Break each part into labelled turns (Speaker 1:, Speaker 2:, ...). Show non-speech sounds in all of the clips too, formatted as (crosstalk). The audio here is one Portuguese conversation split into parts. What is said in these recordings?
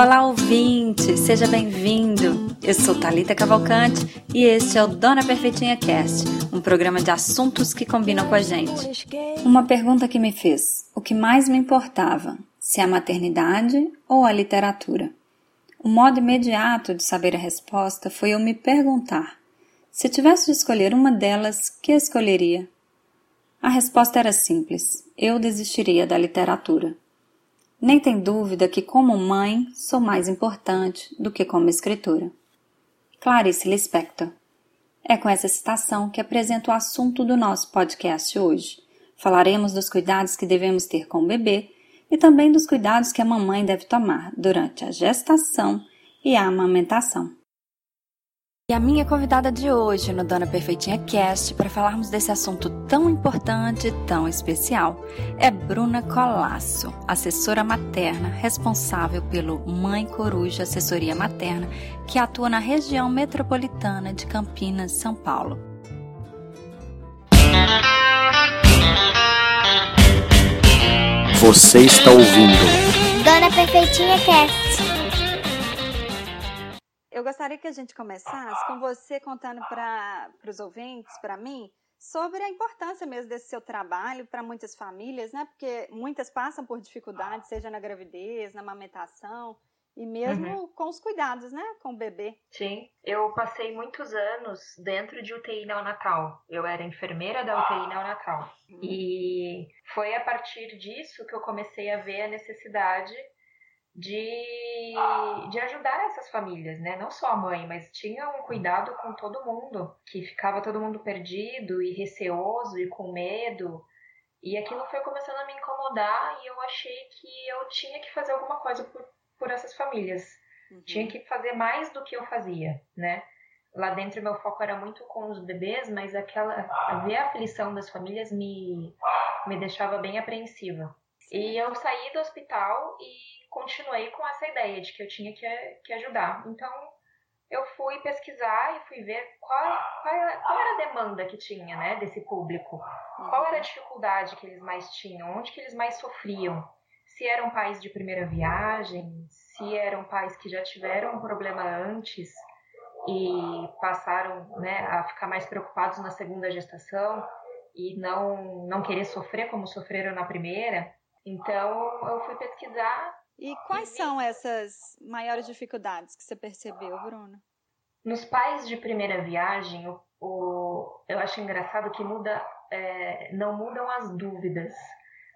Speaker 1: Olá, ouvinte! Seja bem-vindo! Eu sou Talita Cavalcante e este é o Dona Perfeitinha Cast, um programa de assuntos que combinam com a gente. Uma pergunta que me fez: o que mais me importava, se a maternidade ou a literatura? O modo imediato de saber a resposta foi eu me perguntar: se tivesse de escolher uma delas, que escolheria? A resposta era simples: eu desistiria da literatura. Nem tem dúvida que, como mãe, sou mais importante do que como escritora. Clarice Lispector. É com essa citação que apresento o assunto do nosso podcast hoje. Falaremos dos cuidados que devemos ter com o bebê e também dos cuidados que a mamãe deve tomar durante a gestação e a amamentação. E a minha convidada de hoje no Dona Perfeitinha Cast para falarmos desse assunto tão importante e tão especial é Bruna Colasso, assessora materna responsável pelo Mãe Coruja Assessoria Materna, que atua na região metropolitana de Campinas, São Paulo.
Speaker 2: Você está ouvindo
Speaker 3: Dona Perfeitinha Cast
Speaker 1: eu gostaria que a gente começasse com você contando para os ouvintes, para mim, sobre a importância mesmo desse seu trabalho para muitas famílias, né? Porque muitas passam por dificuldades, seja na gravidez, na amamentação e mesmo uhum. com os cuidados, né? Com o bebê.
Speaker 4: Sim, eu passei muitos anos dentro de UTI neonatal. Eu era enfermeira da UTI neonatal. Uhum. E foi a partir disso que eu comecei a ver a necessidade de, de ajudar essas famílias, né? Não só a mãe, mas tinha um cuidado com todo mundo, que ficava todo mundo perdido e receoso e com medo. E aquilo foi começando a me incomodar e eu achei que eu tinha que fazer alguma coisa por, por essas famílias. Uhum. Tinha que fazer mais do que eu fazia, né? Lá dentro meu foco era muito com os bebês, mas aquela ver a aflição das famílias me me deixava bem apreensiva. E eu saí do hospital e continuei com essa ideia de que eu tinha que, que ajudar. Então, eu fui pesquisar e fui ver qual, qual, era, qual era a demanda que tinha, né, desse público. Qual era a dificuldade que eles mais tinham, onde que eles mais sofriam. Se eram pais de primeira viagem, se eram pais que já tiveram um problema antes e passaram né, a ficar mais preocupados na segunda gestação e não, não querer sofrer como sofreram na primeira. Então, eu fui pesquisar
Speaker 1: e quais são essas maiores dificuldades que você percebeu, Bruno?
Speaker 4: Nos pais de primeira viagem, o, o eu acho engraçado que muda, é, não mudam as dúvidas,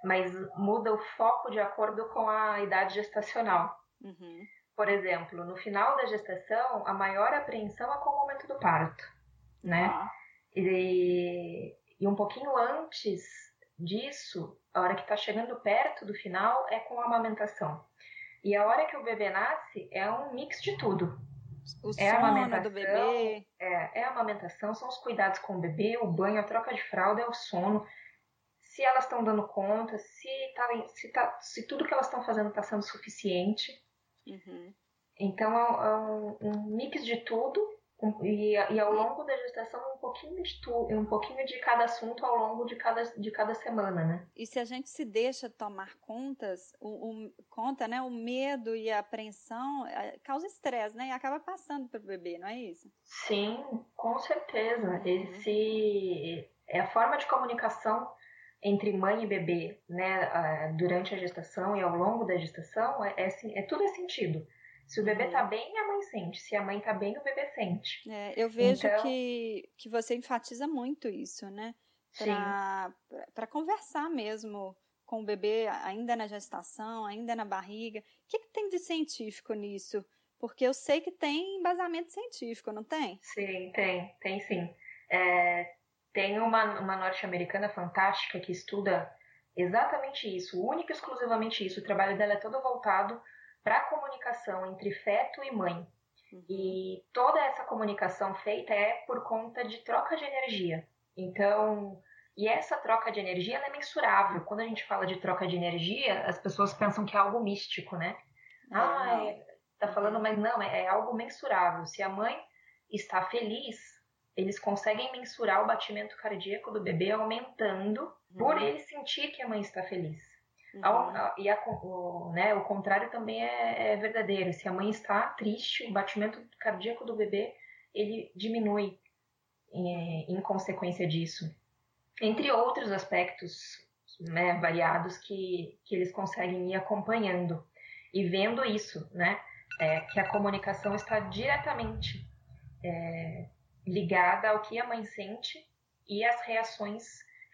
Speaker 4: mas muda o foco de acordo com a idade gestacional. Uhum. Por exemplo, no final da gestação, a maior apreensão é com o momento do parto, né? Uhum. E, e um pouquinho antes disso, a hora que está chegando perto do final, é com a amamentação. E a hora que o bebê nasce é um mix de tudo.
Speaker 1: O é a amamentação, do bebê.
Speaker 4: É, é a amamentação, são os cuidados com o bebê, o banho, a troca de fralda, é o sono. Se elas estão dando conta, se, tá, se, tá, se tudo que elas estão fazendo está sendo suficiente. Uhum. Então é, é um, um mix de tudo e, e, ao longo da gestação um pouquinho de tu, um pouquinho de cada assunto ao longo de cada, de cada semana, né?
Speaker 1: E se a gente se deixa tomar contas, o, o conta, né, o medo e a apreensão é, causa estresse, né? E acaba passando para o bebê, não é isso?
Speaker 4: Sim, com certeza. Uhum. Esse é a forma de comunicação entre mãe e bebê, né, durante a gestação e ao longo da gestação é, é, é tudo é sentido. Se o bebê tá bem, a mãe sente. Se a mãe tá bem, o bebê sente.
Speaker 1: É, eu vejo então... que, que você enfatiza muito isso, né? Para conversar mesmo com o bebê ainda na gestação, ainda na barriga. O que, que tem de científico nisso? Porque eu sei que tem embasamento científico, não tem?
Speaker 4: Sim, tem, tem sim. É, tem uma, uma norte-americana fantástica que estuda exatamente isso, única e exclusivamente isso. O trabalho dela é todo voltado para a comunicação entre feto e mãe. Uhum. E toda essa comunicação feita é por conta de troca de energia. Então, e essa troca de energia é mensurável. Quando a gente fala de troca de energia, as pessoas pensam que é algo místico, né? Ah, é, tá falando, mas não, é, é algo mensurável. Se a mãe está feliz, eles conseguem mensurar o batimento cardíaco do bebê aumentando por uhum. ele sentir que a mãe está feliz. Uhum. Ao, e a, o, né, o contrário também é, é, verdadeiro. Se a mãe está triste, o batimento cardíaco do bebê ele diminui em, em consequência disso. Entre outros aspectos né, variados que, que eles conseguem ir acompanhando e vendo isso, né, é, que a comunicação está diretamente é, ligada ao que a mãe sente e às reações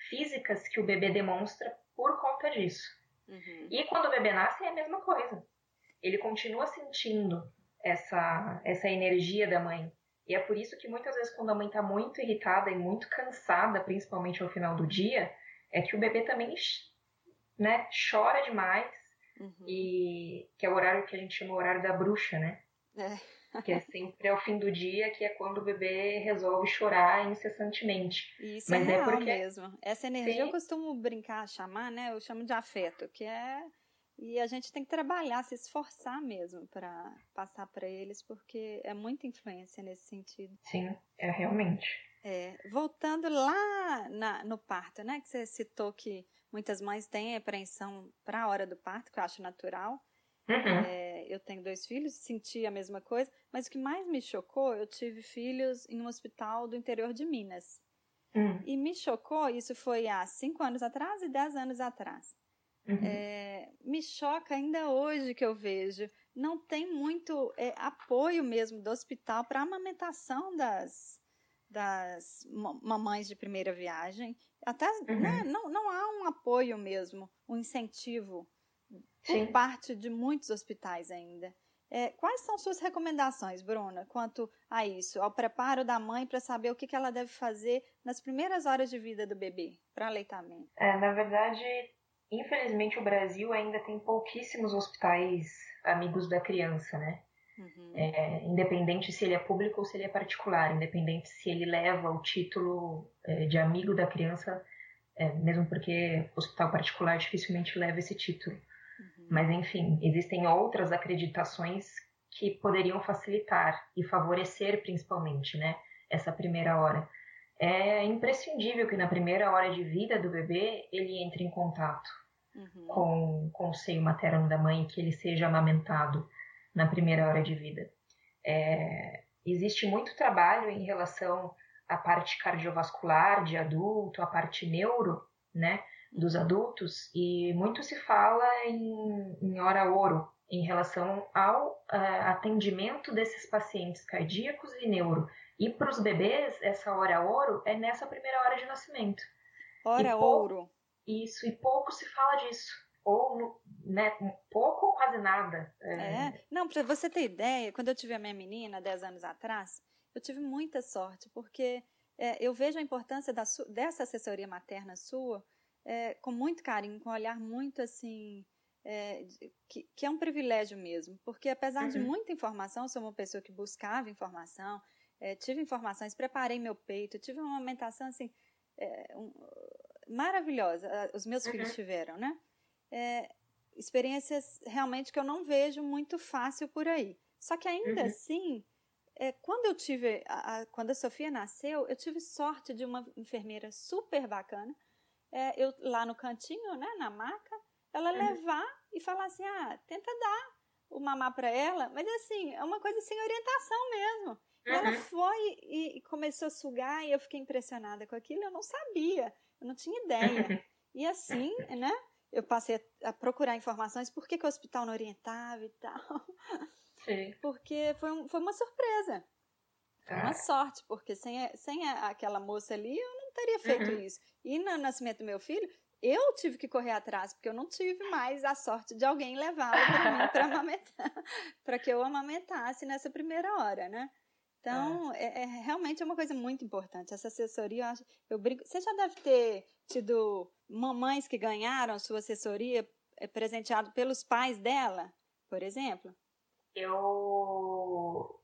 Speaker 4: físicas que o bebê demonstra por conta disso. Uhum. E quando o bebê nasce é a mesma coisa. Ele continua sentindo essa, essa energia da mãe. E é por isso que muitas vezes quando a mãe está muito irritada e muito cansada, principalmente ao final do dia, é que o bebê também né, chora demais. Uhum. E que é o horário que a gente chama o horário da bruxa, né? É. que é sempre ao fim do dia, que é quando o bebê resolve chorar incessantemente.
Speaker 1: Isso Mas é, é real é porque... mesmo. Essa energia Sim. eu costumo brincar, chamar, né? Eu chamo de afeto, que é e a gente tem que trabalhar, se esforçar mesmo para passar para eles, porque é muita influência nesse sentido.
Speaker 4: Sim, é realmente.
Speaker 1: É, voltando lá na, no parto, né? Que você citou que muitas mães têm apreensão para a hora do parto, que eu acho natural. Uhum. É, eu tenho dois filhos, senti a mesma coisa, mas o que mais me chocou, eu tive filhos em um hospital do interior de Minas. Uhum. E me chocou, isso foi há cinco anos atrás e dez anos atrás. Uhum. É, me choca ainda hoje que eu vejo. Não tem muito é, apoio mesmo do hospital para a amamentação das, das mamães de primeira viagem. Até uhum. né, não, não há um apoio mesmo, um incentivo. Por parte de muitos hospitais ainda. É, quais são suas recomendações, Bruna, quanto a isso, ao preparo da mãe para saber o que, que ela deve fazer nas primeiras horas de vida do bebê para aleitamento?
Speaker 4: É, na verdade, infelizmente o Brasil ainda tem pouquíssimos hospitais amigos da criança, né? Uhum. É, independente se ele é público ou se ele é particular, independente se ele leva o título é, de amigo da criança, é, mesmo porque hospital particular dificilmente leva esse título. Mas, enfim, existem outras acreditações que poderiam facilitar e favorecer, principalmente, né, essa primeira hora. É imprescindível que na primeira hora de vida do bebê ele entre em contato uhum. com, com o seio materno da mãe, que ele seja amamentado na primeira hora de vida. É, existe muito trabalho em relação à parte cardiovascular de adulto, à parte neuro, né? Dos adultos e muito se fala em, em hora ouro em relação ao uh, atendimento desses pacientes cardíacos e neuro. E para os bebês, essa hora ouro é nessa primeira hora de nascimento.
Speaker 1: Hora ouro.
Speaker 4: Isso, e pouco se fala disso. Ou, né, pouco ou quase nada.
Speaker 1: É, é. não, para você ter ideia, quando eu tive a minha menina, 10 anos atrás, eu tive muita sorte, porque é, eu vejo a importância da, dessa assessoria materna sua é, com muito carinho, com um olhar muito assim. É, que, que, é um privilégio mesmo, porque apesar uhum. de muita informação, eu sou uma pessoa que buscava informação, é, tive informações, preparei meu peito, tive uma amamentação assim, é, um, maravilhosa, os meus uhum. filhos tiveram, né? É, experiências realmente que eu não vejo muito fácil por aí. Só que ainda uhum. assim, é, quando eu tive, a, a, quando a Sofia nasceu, eu tive sorte de uma enfermeira super bacana, é, eu lá no cantinho, né, na maca, ela uhum. levar e falar assim, ah, tenta dar o mamar para ela, mas assim, é uma coisa sem orientação mesmo. Uhum. Ela foi e, e, começou a sugar e eu fiquei impressionada com aquilo, eu não sabia, eu não tinha ideia. (laughs) E assim, né, eu passei a, procurar informações, por que, que o hospital não orientava e tal. Sim. Porque foi, um, foi uma surpresa. Foi uma sorte, porque sem, sem aquela moça ali, eu teria feito uhum. isso. E no nascimento do meu filho, eu tive que correr atrás, porque eu não tive mais a sorte de alguém levá-lo para mim para amamentar, (laughs) para que eu amamentasse nessa primeira hora, né? Então, é. É, é, realmente é uma coisa muito importante. Essa assessoria, eu, acho, eu brinco. Você já deve ter tido mamães que ganharam sua assessoria é, presenteado pelos pais dela, por exemplo?
Speaker 4: Eu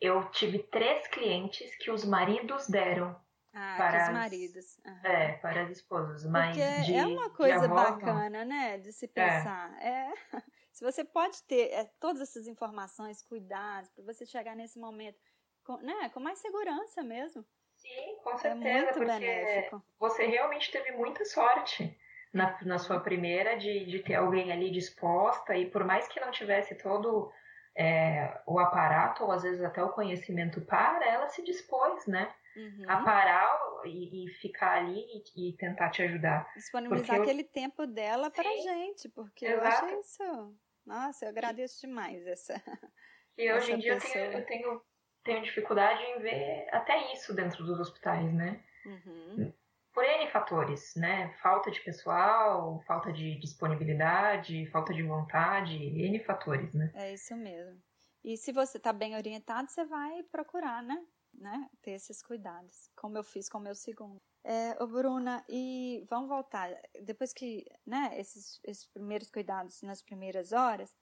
Speaker 4: eu tive três clientes que os maridos deram
Speaker 1: ah, para os maridos.
Speaker 4: Uhum. É, para as esposas. Mas
Speaker 1: Porque
Speaker 4: de,
Speaker 1: é uma coisa avó, bacana, né? De se pensar. É. é. (laughs) se você pode ter é, todas essas informações, cuidados, para você chegar nesse momento com, né, com mais segurança mesmo.
Speaker 4: Sim, com é certeza. É muito benéfico. Você realmente teve muita sorte. na, na sua primeira de, de ter alguém ali disposta e por mais que não tivesse todo é, o aparato ou às vezes até o conhecimento para, ela se dispôs, né? Uhum. A parar e, e, ficar ali e, e, tentar te ajudar.
Speaker 1: Disponibilizar eu... aquele tempo dela para gente, porque Exato. eu acho isso. Nossa, eu agradeço demais essa. (laughs)
Speaker 4: E hoje essa em dia eu tenho, eu tenho, tenho, dificuldade em ver até isso dentro dos hospitais, né? Uhum por N fatores, né? Falta de pessoal, falta de disponibilidade, falta de vontade, N fatores, né?
Speaker 1: É isso mesmo. E se você está bem orientado, você vai procurar, né? Né? Ter esses cuidados, como eu fiz com o meu segundo. É, ô Bruna, e vamos voltar. Depois que, né, esses, esses primeiros cuidados nas primeiras horas,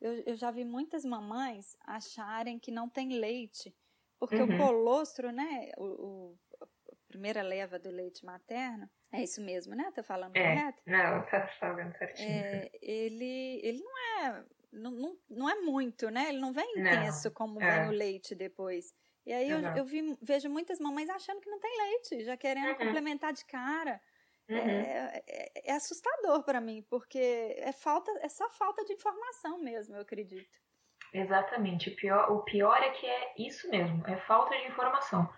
Speaker 1: eu, eu já vi muitas mamães acharem que não tem leite, porque uhum. o colostro, né, o, o primeira leva do leite materno, é isso mesmo, né? Tô falando
Speaker 4: é,
Speaker 1: correto?
Speaker 4: Não, tá falando certinho.
Speaker 1: É, ele, ele não é, não, não, não é muito, né? Ele não vem intenso não, como é. vem o leite depois. E aí eu, eu vi, vejo muitas mamães achando que não tem leite, já querendo uhum. complementar de cara. Uhum. É, é, é, assustador para mim, porque é falta, é só falta de informação mesmo, eu acredito.
Speaker 4: Exatamente. O pior, o pior é que é isso mesmo, é falta de informação.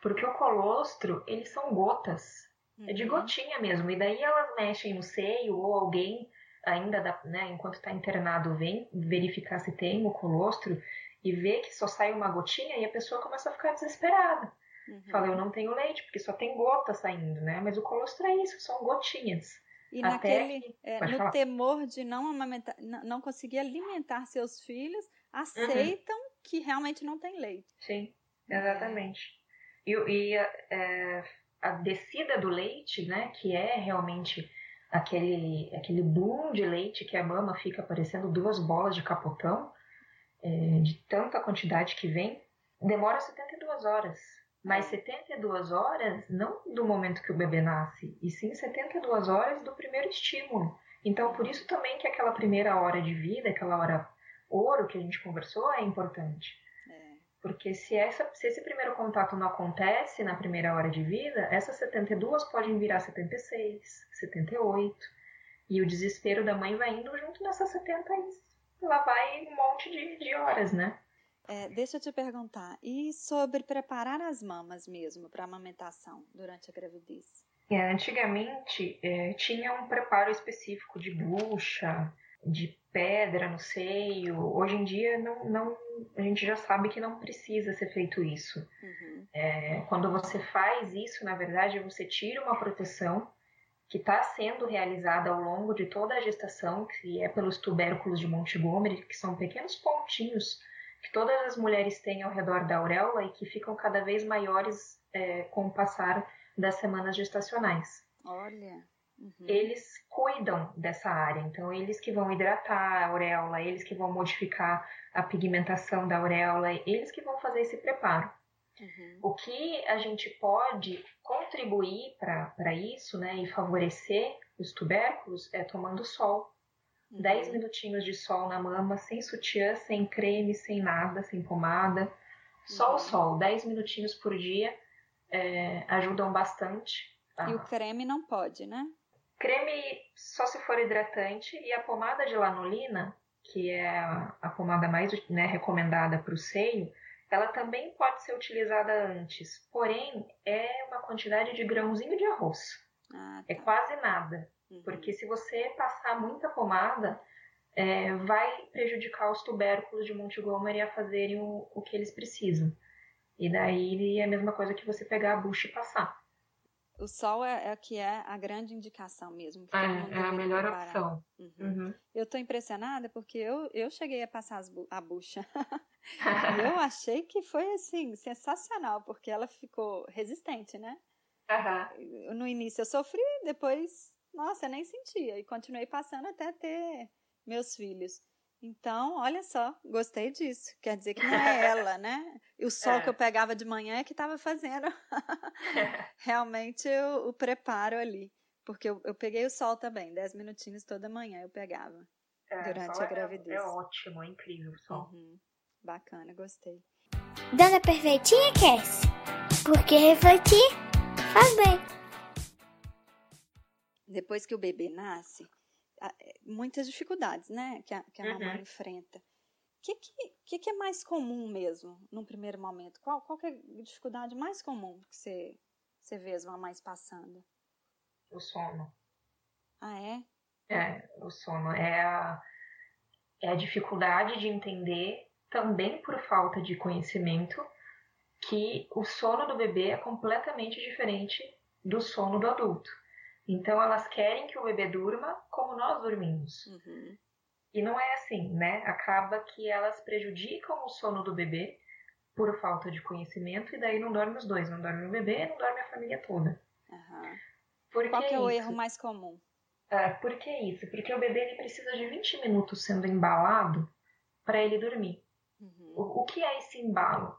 Speaker 4: Porque o colostro, eles são gotas. Uhum. É de uhum. gotinha mesmo. E daí elas mexem no seio ou alguém ainda, dá, né, enquanto está internado, vem verificar se tem o colostro e vê que só sai uma gotinha e a pessoa começa a ficar desesperada. Uhum. Fala, eu não tenho leite, porque só tem gota saindo, né? Mas o colostro é isso, são gotinhas.
Speaker 1: E Até naquele, que... é, no falar. temor de não amamentar, não conseguir alimentar seus filhos, aceitam uhum. que realmente não tem leite.
Speaker 4: Sim, exatamente. E, e é, a descida do leite, né, que é realmente aquele, aquele boom de leite que a mama fica parecendo duas bolas de capotão, é, de tanta quantidade que vem, demora 72 horas. Mas 72 horas não do momento que o bebê nasce, e sim 72 horas do primeiro estímulo. Então, por isso também que aquela primeira hora de vida, aquela hora ouro que a gente conversou, é importante. Porque se, essa, se esse primeiro contato não acontece na primeira hora de vida, essas 72 podem virar 76, 78. E o desespero da mãe vai indo junto nessas 70 e lá vai um monte de, de horas, né?
Speaker 1: É, deixa eu te perguntar, e sobre preparar as mamas mesmo para amamentação durante a gravidez?
Speaker 4: É, antigamente é, tinha um preparo específico de bucha, de pedra no seio. Hoje em dia não, não, a gente já sabe que não precisa ser feito isso. Uhum. É, quando você faz isso, na verdade, você tira uma proteção que está sendo realizada ao longo de toda a gestação, que é pelos tubérculos de Montgomery, que são pequenos pontinhos que todas as mulheres têm ao redor da auréola e que ficam cada vez maiores é, com o passar das semanas gestacionais.
Speaker 1: Olha. Uhum.
Speaker 4: Eles cuidam dessa área, então eles que vão hidratar a auréola, eles que vão modificar a pigmentação da auréola, eles que vão fazer esse preparo. Uhum. O que a gente pode contribuir para isso né, e favorecer os tubérculos é tomando sol. Uhum. 10 minutinhos de sol na mama, sem sutiã, sem creme, sem nada, sem pomada. Só uhum. o sol, 10 minutinhos por dia, é, ajudam bastante.
Speaker 1: E o creme não pode, né?
Speaker 4: Creme só se for hidratante e a pomada de lanolina, que é a pomada mais né, recomendada para o seio, ela também pode ser utilizada antes, porém é uma quantidade de grãozinho de arroz. Ah, é tá. É quase nada, uhum. porque se você passar muita pomada, é, vai prejudicar os tubérculos de Montgomery a fazerem o, o que eles precisam. E daí é a mesma coisa que você pegar a bucha e passar.
Speaker 1: O sol é, é que é a grande indicação mesmo.
Speaker 4: É, é a melhor preparar. opção.
Speaker 1: Uhum. Uhum. Eu estou impressionada porque eu, eu cheguei a passar bu a bucha. (laughs) eu (laughs) achei que foi assim, sensacional, porque ela ficou resistente, né?
Speaker 4: Uhum.
Speaker 1: No início eu sofri, depois, nossa, eu nem sentia. E continuei passando até ter meus filhos. Então, olha só, gostei disso. Quer dizer que não é (laughs) ela, né? E o sol é. que eu pegava de manhã é que estava fazendo (laughs) (laughs) realmente o, o, preparo ali. Porque eu, eu, peguei o sol também, 10 minutinhos toda manhã eu pegava. É, durante a gravidez.
Speaker 4: É, é, ótimo, é incrível o sol.
Speaker 1: Uhum. Bacana, gostei.
Speaker 3: Dona Perfeitinha Cast. Porque refletir faz bem.
Speaker 1: depois que o bebê nasce, muitas dificuldades, né, que a, que a uhum. mamãe enfrenta. O que, que, que, é mais comum mesmo, num primeiro momento? Qual, qual é a dificuldade mais comum que você, você vê as mamães passando?
Speaker 4: O sono.
Speaker 1: Ah, é?
Speaker 4: É, o sono. É a, é a dificuldade de entender, também por falta de conhecimento, que o sono do bebê é completamente diferente do sono do adulto. Então elas querem que o bebê durma como nós dormimos. Uhum. E não é assim, né? Acaba que elas prejudicam o sono do bebê por falta de conhecimento e daí não dorme os dois, não dorme o bebê, não dorme a família toda.
Speaker 1: Uhum. Por Qual que é o erro mais comum?
Speaker 4: É, por que isso? Porque o bebê ele precisa de 20 minutos sendo embalado para ele dormir. Uhum. O, o, que é esse embalo?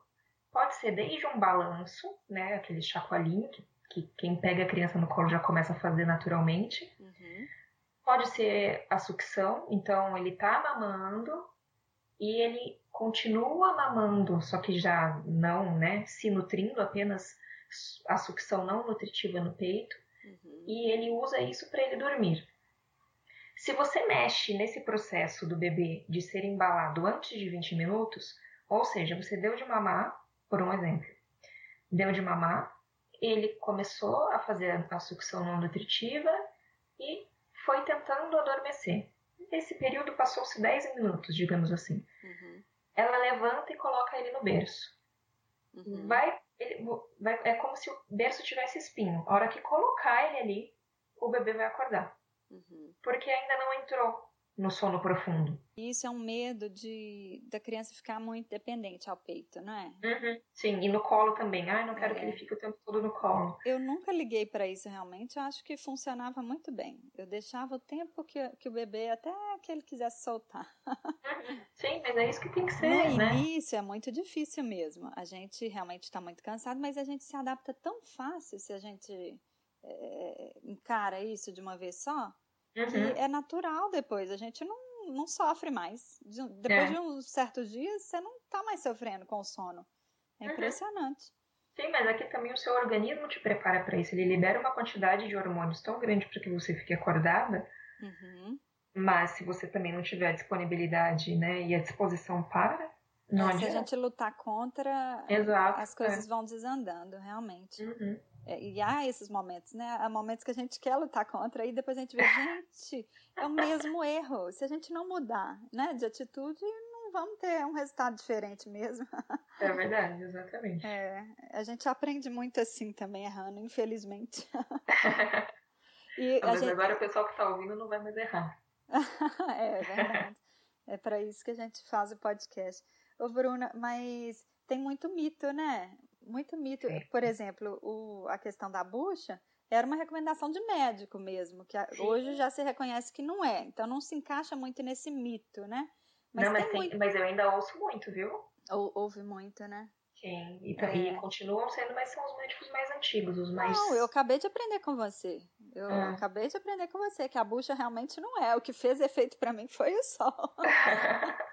Speaker 4: Pode ser desde um balanço, né, aquele chacoalhinho que que quem pega a criança no colo já começa a fazer naturalmente. Uhum. Pode ser a sucção, então ele tá mamando e ele continua mamando, só que já não, né, se nutrindo, apenas a sucção não nutritiva no peito, uhum. e ele usa isso para ele dormir. Se você mexe nesse processo do bebê de ser embalado antes de 20 minutos, ou seja, você deu de mamar, por um exemplo, deu de mamar, ele começou a fazer a sucção não nutritiva e foi tentando adormecer. Esse período passou-se 10 minutos, digamos assim. Uhum. Ela levanta e coloca ele no berço. Uhum. Vai, ele, vai, é como se o berço tivesse espinho. A hora que colocar ele ali, o bebê vai acordar. Uhum. Porque ainda não entrou no sono profundo.
Speaker 1: Isso é um medo de da criança ficar muito dependente ao peito, não é?
Speaker 4: Uhum, sim, e no colo também. Ai, não quero é. que ele fique o tempo todo no colo.
Speaker 1: Eu nunca liguei para isso realmente. Eu acho que funcionava muito bem. Eu deixava o tempo que, que o bebê até que ele quisesse soltar.
Speaker 4: Uhum, sim, mas é isso que tem que ser,
Speaker 1: no
Speaker 4: né?
Speaker 1: início é muito difícil mesmo. A gente realmente está muito cansado, mas a gente se adapta tão fácil se a gente é, encara isso de uma vez só Uhum. É natural depois, a gente não, não sofre mais. Depois é. de uns certos dias, você não tá mais sofrendo com o sono. É uhum. impressionante.
Speaker 4: Sim, mas aqui também o seu organismo te prepara para isso. Ele libera uma quantidade de hormônios tão grande para que você fique acordada. Uhum. Mas se você também não tiver a disponibilidade né, e a disposição para, não
Speaker 1: é, Se a gente lutar contra,
Speaker 4: Exato,
Speaker 1: as coisas é. vão desandando, realmente. Uhum. É, e há esses momentos, né? Há momentos que a gente quer lutar contra e depois a gente vê, (laughs) gente, é o mesmo erro. Se a gente não mudar, né, de atitude, não vamos ter um resultado diferente mesmo. (laughs)
Speaker 4: É verdade, exatamente.
Speaker 1: É, a gente aprende muito assim também, errando, infelizmente. (laughs)
Speaker 4: e Mas gente... agora o pessoal que está ouvindo não vai mais errar.
Speaker 1: é, é verdade. É para isso que a gente faz o podcast. Ô, Bruna, mas tem muito mito, né? Muito mito. Sim. Por exemplo, o, a questão da bucha era uma recomendação de médico mesmo, que Sim. hoje já se reconhece que não é. Então não se encaixa muito nesse mito, né?
Speaker 4: Mas não, mas, tem, muito... mas eu ainda ouço muito, viu?
Speaker 1: Ou, ouve muito, né?
Speaker 4: Sim, e, é. e, continuam sendo, mas são os médicos mais antigos, os mais.
Speaker 1: Não, eu acabei de aprender com você. Eu ah. acabei de aprender com você que a bucha realmente não é. O que fez efeito para mim foi o sol. (laughs)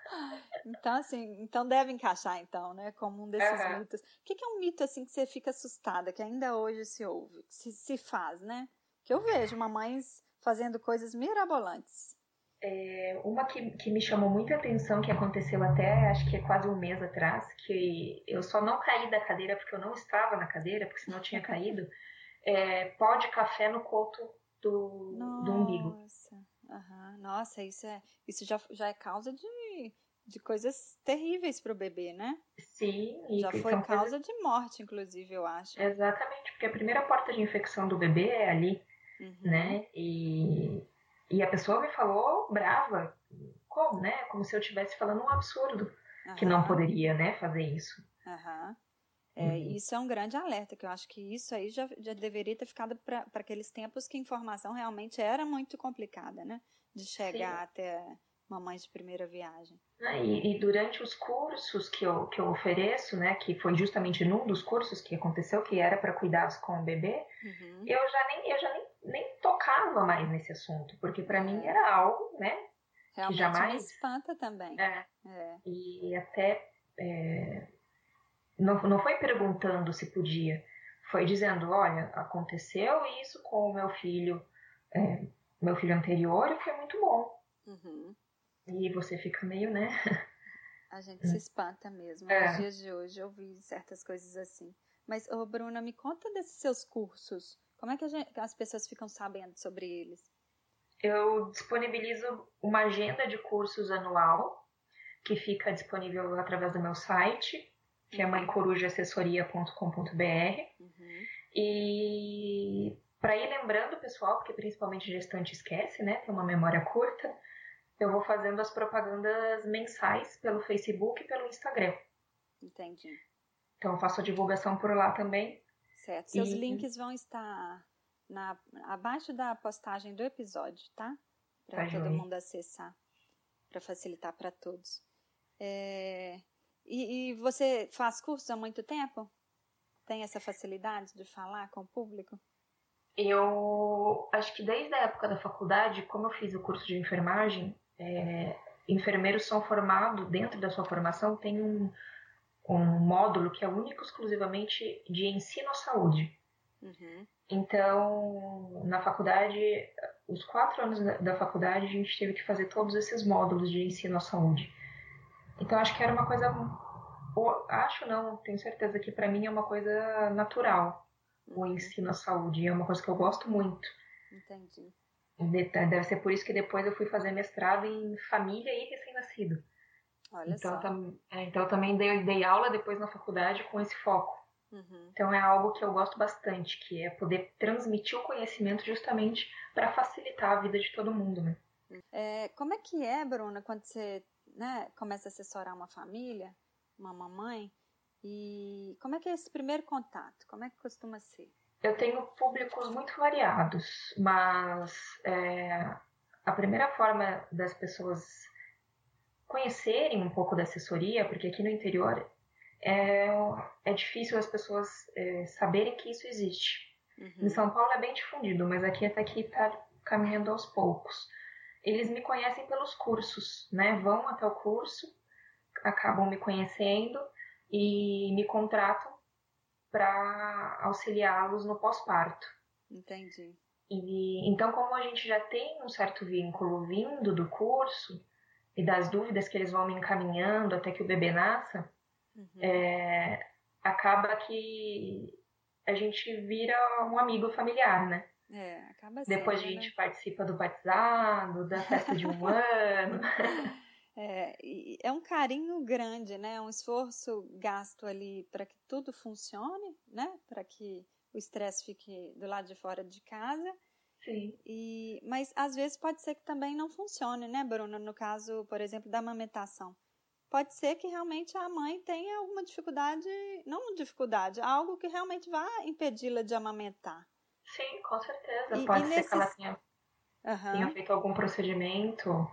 Speaker 1: então, assim, então deve encaixar, então, né? Como um desses uhum. mitos. O que, que, é um mito, assim, que você fica assustada, que ainda hoje se ouve, se, se faz, né? Que eu vejo mamães fazendo coisas mirabolantes.
Speaker 4: É, uma que, que me chamou muita atenção, que aconteceu até acho que é quase um mês atrás, que eu só não caí da cadeira porque eu não estava na cadeira, porque senão eu tinha (laughs) caído, é, pó de café no coto do, Nossa. do umbigo.
Speaker 1: Uhum. Nossa, isso, é, isso já, já é causa de, de coisas terríveis para o bebê, né?
Speaker 4: Sim.
Speaker 1: já foi causa coisas... de morte, inclusive, eu acho.
Speaker 4: Exatamente, porque a primeira porta de infecção do bebê é ali, uhum. né? E e a pessoa me falou brava, como, né? Como se eu estivesse falando um absurdo, uhum. que não poderia, né, fazer isso.
Speaker 1: Uhum. É, uhum. Isso é um grande alerta, que eu acho que isso aí já, já deveria ter ficado para aqueles tempos que a informação realmente era muito complicada, né? De chegar Sim. até mamães de primeira viagem.
Speaker 4: Ah, e, e, durante os cursos que eu, que eu ofereço, né, que foi justamente num dos cursos que aconteceu, que era para cuidados com o bebê, uhum. eu já nem eu já nem, nem tocava mais nesse assunto, porque para mim é. era algo, né,
Speaker 1: Realmente que jamais me espanta também.
Speaker 4: É. é. E até é, não, não foi perguntando se podia, foi dizendo, olha, aconteceu isso com o meu filho é, meu filho anterior e foi muito bom. Uhum. E você fica meio, né?
Speaker 1: A gente se espanta mesmo. É. Nos dias de hoje eu vi certas coisas assim. Mas, ô Bruna, me conta desses seus cursos. Como é que gente, as pessoas ficam sabendo sobre eles?
Speaker 4: Eu disponibilizo uma agenda de cursos anual, que fica disponível através do meu site, que é mãecorujassessoria.com.br. Uhum. E para ir lembrando, pessoal, porque principalmente gestante esquece, né? Tem uma memória curta. Eu vou fazendo as propagandas mensais pelo Facebook e pelo Instagram.
Speaker 1: Entendi.
Speaker 4: Então eu faço a divulgação por lá também.
Speaker 1: Certo. Seus e... links vão estar na, abaixo da postagem do episódio, tá? Para tá todo mundo acessar, para facilitar para todos. É... E, e, você faz cursos há muito tempo? Tem essa facilidade de falar com o público?
Speaker 4: Eu acho que desde a época da faculdade, como eu fiz o curso de enfermagem, é, enfermeiros são formados, dentro da sua formação, tem um, um módulo que é único exclusivamente de ensino à saúde. Uhum. Então, na faculdade, os quatro anos da faculdade, a gente teve que fazer todos esses módulos de ensino à saúde. Então, acho que era uma coisa. Acho não, tenho certeza que para mim é uma coisa natural o ensino à saúde. É uma coisa que eu gosto muito.
Speaker 1: Entendi.
Speaker 4: Deve ser por isso que depois eu fui fazer mestrado em família e recém-nascido.
Speaker 1: Olha
Speaker 4: então,
Speaker 1: só.
Speaker 4: Tam, é, então eu também dei, dei aula depois na faculdade com esse foco. Uhum. Então é algo que eu gosto bastante, que é poder transmitir o conhecimento justamente para facilitar a vida de todo mundo, né?
Speaker 1: É, como é que é, Bruna, quando você né, começa a assessorar uma família, uma mamãe, e como é que é esse primeiro contato? Como é que costuma ser?
Speaker 4: Eu tenho públicos muito variados, mas é, a primeira forma das pessoas conhecerem um pouco da assessoria, porque aqui no interior é, é difícil as pessoas é, saberem que isso existe. Uhum. Em São Paulo é bem difundido, mas aqui até aqui está caminhando aos poucos. Eles me conhecem pelos cursos, né? Vão até o curso, acabam me conhecendo e me contratam para auxiliá-los no pós-parto.
Speaker 1: Entendi.
Speaker 4: E então, como a gente já tem um certo vínculo vindo do curso e das dúvidas que eles vão me encaminhando até que o bebê nasça, uhum. é, acaba que a gente vira um amigo familiar, né?
Speaker 1: É, acaba sendo,
Speaker 4: Depois a gente né? participa do batizado, da festa de um (laughs) ano.
Speaker 1: É, é um carinho grande, né? É um esforço gasto ali para que tudo funcione, né? Para que o estresse fique do lado de fora de casa.
Speaker 4: Sim.
Speaker 1: E, mas às vezes pode ser que também não funcione, né, Bruna? No caso, por exemplo, da amamentação. Pode ser que realmente a mãe tenha alguma dificuldade, não dificuldade, algo que realmente vá impedi-la de amamentar.
Speaker 4: Sim, com certeza. E, pode e ser nesses... que ela tenha, uhum. tenha feito algum procedimento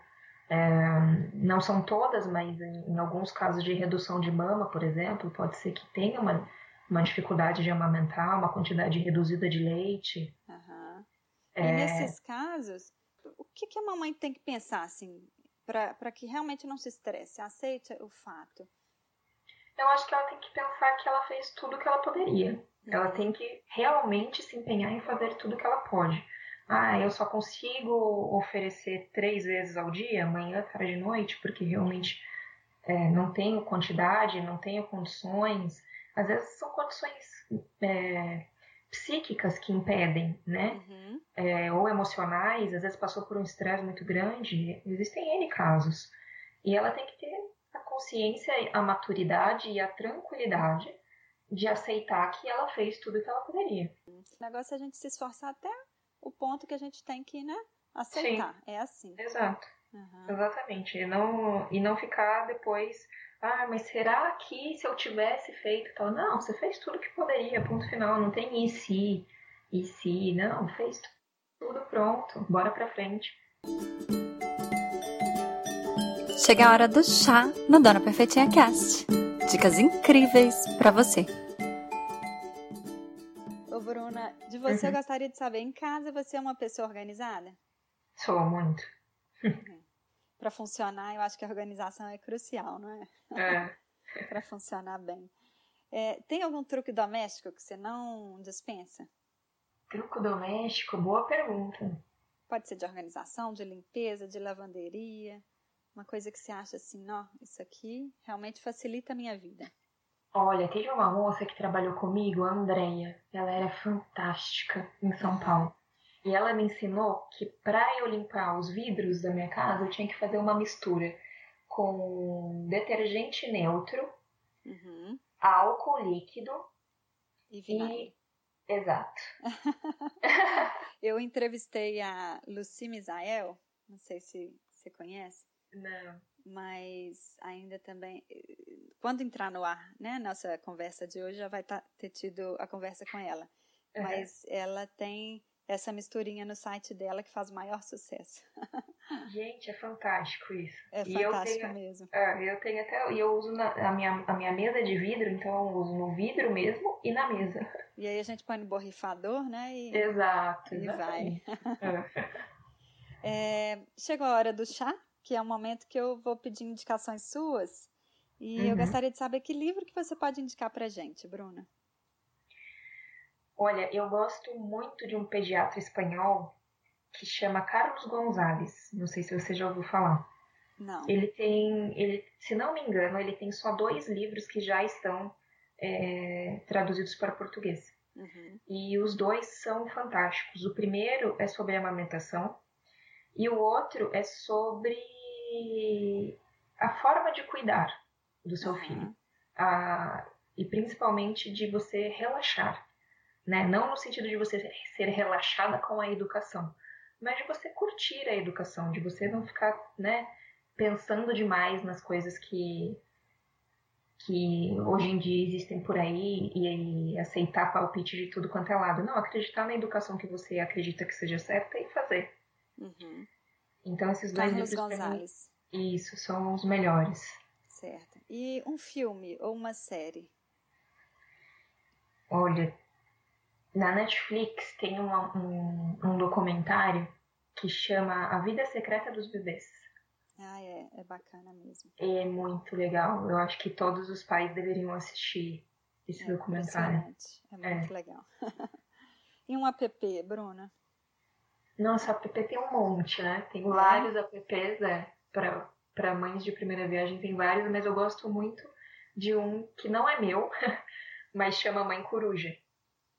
Speaker 4: é, não são todas, mas em, em, alguns casos de redução de mama, por exemplo, pode ser que tenha uma, uma dificuldade de amamentar, uma quantidade reduzida de leite.
Speaker 1: Uhum. É... E nesses casos, o que, que, a mamãe tem que pensar, assim, para que realmente não se estresse, aceite o fato?
Speaker 4: Eu acho que ela tem que pensar que ela fez tudo o que ela poderia. Ela tem que realmente se empenhar em fazer tudo o que ela pode ah, eu só consigo oferecer três vezes ao dia, manhã, tarde e noite, porque realmente é, não tenho quantidade, não tenho condições. Às vezes são condições é, psíquicas que impedem, né? Uhum. É, ou emocionais, às vezes passou por um estresse muito grande. Existem N casos. E ela tem que ter a consciência, a maturidade e a tranquilidade de aceitar que ela fez tudo o que ela poderia.
Speaker 1: O negócio é a gente se esforçar até o ponto que a gente tem que, né, aceitar. Sim. É assim.
Speaker 4: Exato. Uhum. Exatamente. E não, e não ficar depois, ah, mas será que se eu tivesse feito tal? Não, você fez tudo que poderia, ponto final. Não tem e se, e se, não, fez tudo pronto, bora pra frente.
Speaker 5: Chega a hora do chá no Dona Perfeitinha Cast. Dicas incríveis para você.
Speaker 1: você uhum. gostaria de saber, em casa você é uma pessoa organizada?
Speaker 4: Sou muito.
Speaker 1: Uhum. Para funcionar, eu acho que a organização é crucial, não é?
Speaker 4: É. (laughs)
Speaker 1: Para funcionar bem. É, tem algum truque doméstico que você não dispensa?
Speaker 4: Truque doméstico? Boa pergunta.
Speaker 1: Pode ser de organização, de limpeza, de lavanderia. Uma coisa que você acha assim, ó, isso aqui realmente facilita a minha vida.
Speaker 4: Olha, teve uma moça que trabalhou comigo, a Andrea. Ela era fantástica em São Paulo. E ela me ensinou que para eu limpar os vidros da minha casa, eu tinha que fazer uma mistura com detergente neutro,
Speaker 1: uhum.
Speaker 4: álcool líquido
Speaker 1: e vinagre.
Speaker 4: E... (laughs) Exato.
Speaker 1: eu entrevistei a Lucy Misael, não sei se você conhece.
Speaker 4: Não.
Speaker 1: Mas ainda também, quando entrar no ar, né, nossa conversa de hoje já vai tá, ter tido a conversa com ela. Uhum. Mas ela tem essa misturinha no site dela que faz maior sucesso. (laughs)
Speaker 4: Gente, é fantástico isso.
Speaker 1: É
Speaker 4: e
Speaker 1: fantástico
Speaker 4: eu tenho,
Speaker 1: mesmo.
Speaker 4: É, eu tenho até. E eu uso na, a, minha, a minha mesa de vidro, então eu uso no vidro mesmo e na mesa.
Speaker 1: E aí a gente põe no borrifador, né? E,
Speaker 4: Exato.
Speaker 1: E vai.
Speaker 4: É. (laughs)
Speaker 1: é, chegou a hora do chá, que é o momento que eu vou pedir indicações suas. E uhum. eu gostaria de saber que livro que você pode indicar pra gente, Bruna.
Speaker 4: Olha, eu gosto muito de um pediatra espanhol que chama Carlos Gonzalez. Não sei se você já ouviu falar.
Speaker 1: Não.
Speaker 4: Ele tem, ele, se não me engano, ele tem só dois livros que já estão é, traduzidos para português.
Speaker 1: Uhum.
Speaker 4: E os dois são fantásticos. O primeiro é sobre amamentação e o outro é sobre a forma de cuidar do seu
Speaker 1: uhum.
Speaker 4: filho. A, e principalmente de você relaxar né? Não no sentido de você ser relaxada com a educação, mas de você curtir a educação, de você não ficar, né, pensando demais nas coisas que que hoje em dia existem por aí e, e, aceitar palpite de tudo quanto é lado. Não, acreditar na educação que você acredita que seja certa e fazer.
Speaker 1: Uhum.
Speaker 4: Então esses dois
Speaker 1: Carlos
Speaker 4: livros
Speaker 1: Gonzalez.
Speaker 4: Mim, isso são os melhores.
Speaker 1: Certo. E um filme ou uma série?
Speaker 4: Olha, na Netflix tem uma, um, um documentário que chama A Vida Secreta dos Bebês.
Speaker 1: Ah, é, é bacana mesmo.
Speaker 4: É muito legal. Eu acho que todos os pais deveriam assistir esse
Speaker 1: é
Speaker 4: documentário.
Speaker 1: É muito é. legal. (laughs) e um app, Bruna?
Speaker 4: Nossa, app tem um monte, né? Tem vários apps, né? Para mães de primeira viagem tem vários, mas eu gosto muito de um que não é meu, (laughs) mas chama Mãe Coruja.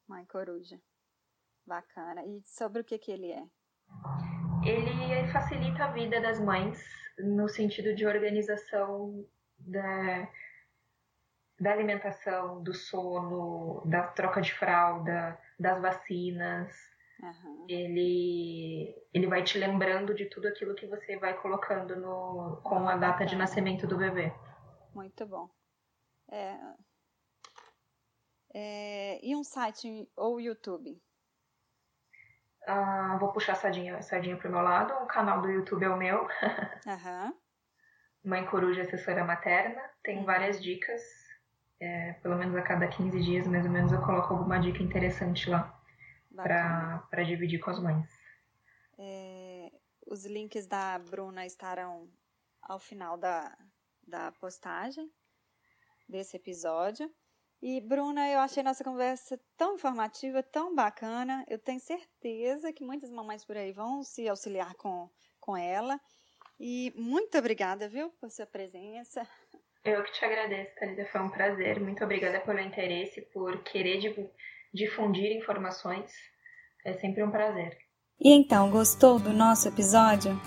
Speaker 1: Mãe Coruja. Bacana. E sobre o que, que ele é?
Speaker 4: Ele facilita a vida das mães no sentido de organização da, da alimentação, do sono, da troca de fralda, das vacinas.
Speaker 1: Uhum.
Speaker 4: Ele, ele vai te lembrando de tudo aquilo que você vai colocando no, com a data de nascimento do bebê.
Speaker 1: Muito bom. É, é, e um site ou YouTube?
Speaker 4: Ah, vou puxar a sardinha, sardinha pro meu lado. O canal do YouTube é o meu. (laughs)
Speaker 1: Uhum.
Speaker 4: Mãe Coruja Assessora Materna. Tem uhum. várias dicas. É, pelo menos a cada 15 dias, mais ou menos, eu coloco alguma dica interessante lá para dividir com as mães.
Speaker 1: É, os links da Bruna estarão ao final da, da postagem desse episódio. E, Bruna, eu achei nossa conversa tão informativa, tão bacana. Eu tenho certeza que muitas mamães por aí vão se auxiliar com, com ela. E muito obrigada, viu, por sua presença.
Speaker 4: Eu que te agradeço, Thalita. Foi um prazer. Muito obrigada pelo interesse, por querer difundir informações. É sempre um prazer.
Speaker 5: E então, gostou do nosso episódio?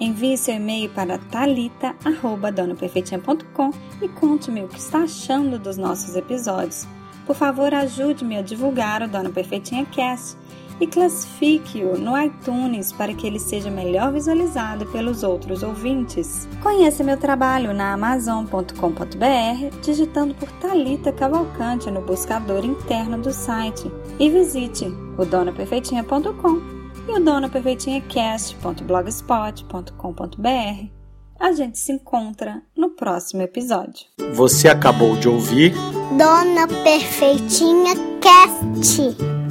Speaker 5: Envie seu e-mail para talita@donaperfeitinha.com e conte-me o que está achando dos nossos episódios. Por favor, ajude-me a divulgar o Dona Perfeitinha Cast e classifique-o no iTunes para que ele seja melhor visualizado pelos outros ouvintes. Conheça meu trabalho na amazon.com.br digitando por Talita Cavalcante no buscador interno do site e visite o donaperfeitinha.com e o donaperfeitinhacast.blogspot.com.br. A gente se encontra no próximo episódio.
Speaker 2: Você acabou de ouvir
Speaker 3: Dona Perfeitinha Cast.